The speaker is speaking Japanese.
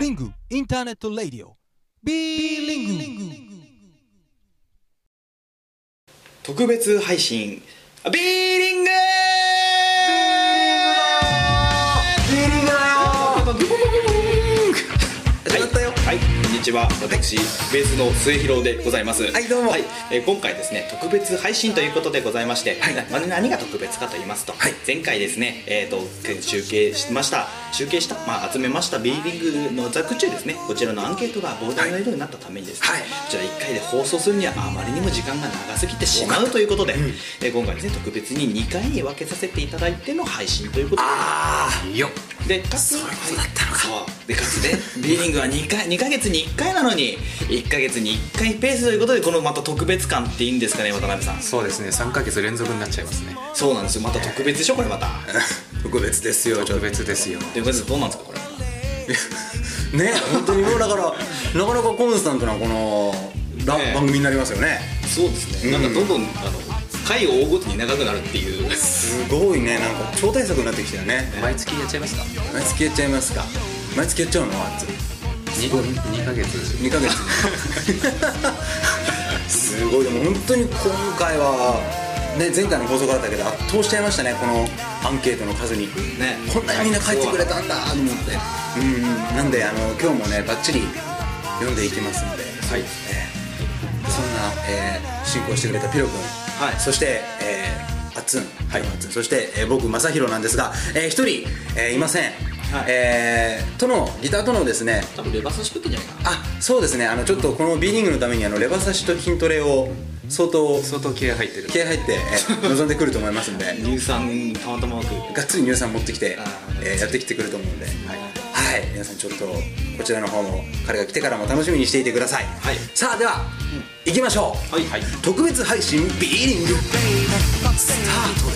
リングインターネットラディオ B リング特別配信。ビーリングちは私、ベースの末広でございます。はいどうも。えー今回ですね特別配信ということでございまして、はい。まあ何が特別かと言いますと、はい。前回ですね、えー、と集計しました集計した、まあ、集めましたビーリングのザクチュですねこちらのアンケートが膨大な量になったためにですね、はい。こちら1回で放送するにはあまりにも時間が長すぎてしまうということで、えー今回ですね特別に2回に分けさせていただいての配信ということで。あよでかつそういうことだったのか。でかつねビーリングは2回2ヶ月に1回なのに1ヶ月に1回ペースということでこのまた特別感っていいんですかね渡辺さん。そうですね。3ヶ月連続になっちゃいますね。そうなんですよ。また特別でしょこれまた。特別ですよ特別ですよ。ということでどうなんですかこれ。ね本当にもうだからなかなかコンスタントなこのラね番組になりますよね。そうですね、なんかどんどんあの回を追うごとに長くなるっていう。すごいね。なんか超大作になってきたよね。毎月やっちゃいますか？毎月やっちゃいますか。毎月やっちゃうのあつ 2, 2ヶ月。2ヶ月。すごい。でも本当に今回はね前回の放送からだけど圧倒しちゃいましたねこのアンケートの数に。ね。こんなにみんな書いてくれたんだと思って。うんうん。なんであの今日もねバッチリ読んでいきますので、はい。えーそんな、えー進行してくれたピロ君、はい。そして、えー、あっつん、はい、あっつんそして、えー僕正弘なんですがえー一人、えーいません、はい。えーとのギターとのですね多分レバー差しくんじゃないかな。あそうですね。あのちょっとこの B リングのためにあのレバ刺しと筋トレを相当相当気合入ってる。気合入って、えー 望んでくると思いますんで。乳酸たまたまく。がっつり乳酸持ってきてあ、えーやってきてくると思うんで、はい、はい。皆さんちょっとこちらの方も彼が来てからも楽しみにしていてください、はい、さあでは、うん、行きましょう、はい、特別配信ビーリング。スタートです